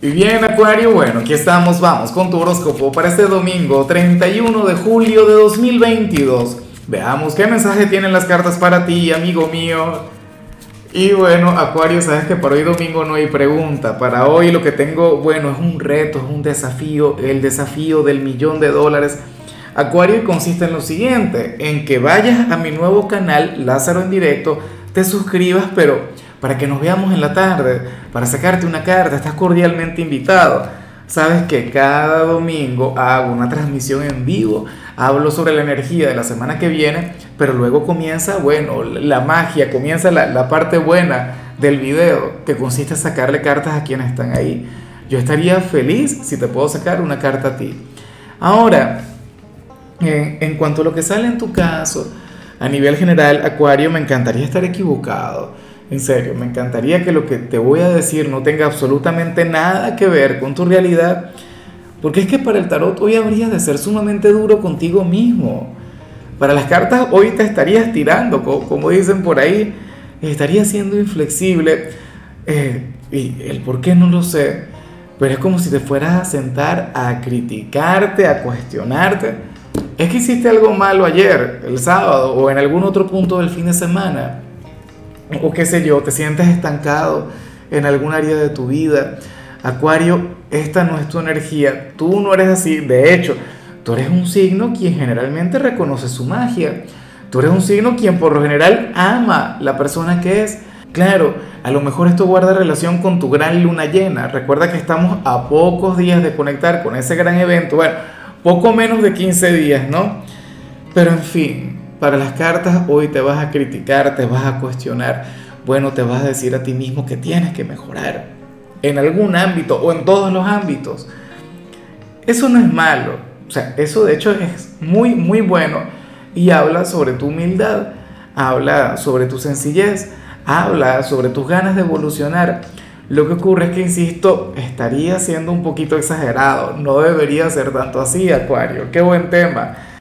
Y bien, Acuario, bueno, aquí estamos, vamos con tu horóscopo para este domingo 31 de julio de 2022. Veamos qué mensaje tienen las cartas para ti, amigo mío. Y bueno, Acuario, sabes que para hoy domingo no hay pregunta. Para hoy lo que tengo, bueno, es un reto, es un desafío, el desafío del millón de dólares. Acuario consiste en lo siguiente, en que vayas a mi nuevo canal, Lázaro en directo, te suscribas, pero para que nos veamos en la tarde, para sacarte una carta, estás cordialmente invitado. Sabes que cada domingo hago una transmisión en vivo, hablo sobre la energía de la semana que viene, pero luego comienza, bueno, la magia, comienza la, la parte buena del video, que consiste en sacarle cartas a quienes están ahí. Yo estaría feliz si te puedo sacar una carta a ti. Ahora, en, en cuanto a lo que sale en tu caso, a nivel general, Acuario, me encantaría estar equivocado en serio, me encantaría que lo que te voy a decir no tenga absolutamente nada que ver con tu realidad, porque es que para el tarot hoy habrías de ser sumamente duro contigo mismo. Para las cartas hoy te estarías tirando, como dicen por ahí, estarías siendo inflexible. Eh, y el por qué no lo sé, pero es como si te fueras a sentar a criticarte, a cuestionarte. Es que hiciste algo malo ayer, el sábado, o en algún otro punto del fin de semana o qué sé yo, te sientes estancado en algún área de tu vida. Acuario, esta no es tu energía, tú no eres así, de hecho, tú eres un signo quien generalmente reconoce su magia, tú eres un signo quien por lo general ama la persona que es. Claro, a lo mejor esto guarda relación con tu gran luna llena. Recuerda que estamos a pocos días de conectar con ese gran evento. Bueno, poco menos de 15 días, ¿no? Pero en fin, para las cartas hoy te vas a criticar, te vas a cuestionar, bueno, te vas a decir a ti mismo que tienes que mejorar en algún ámbito o en todos los ámbitos. Eso no es malo, o sea, eso de hecho es muy, muy bueno y habla sobre tu humildad, habla sobre tu sencillez, habla sobre tus ganas de evolucionar. Lo que ocurre es que, insisto, estaría siendo un poquito exagerado, no debería ser tanto así, Acuario. Qué buen tema.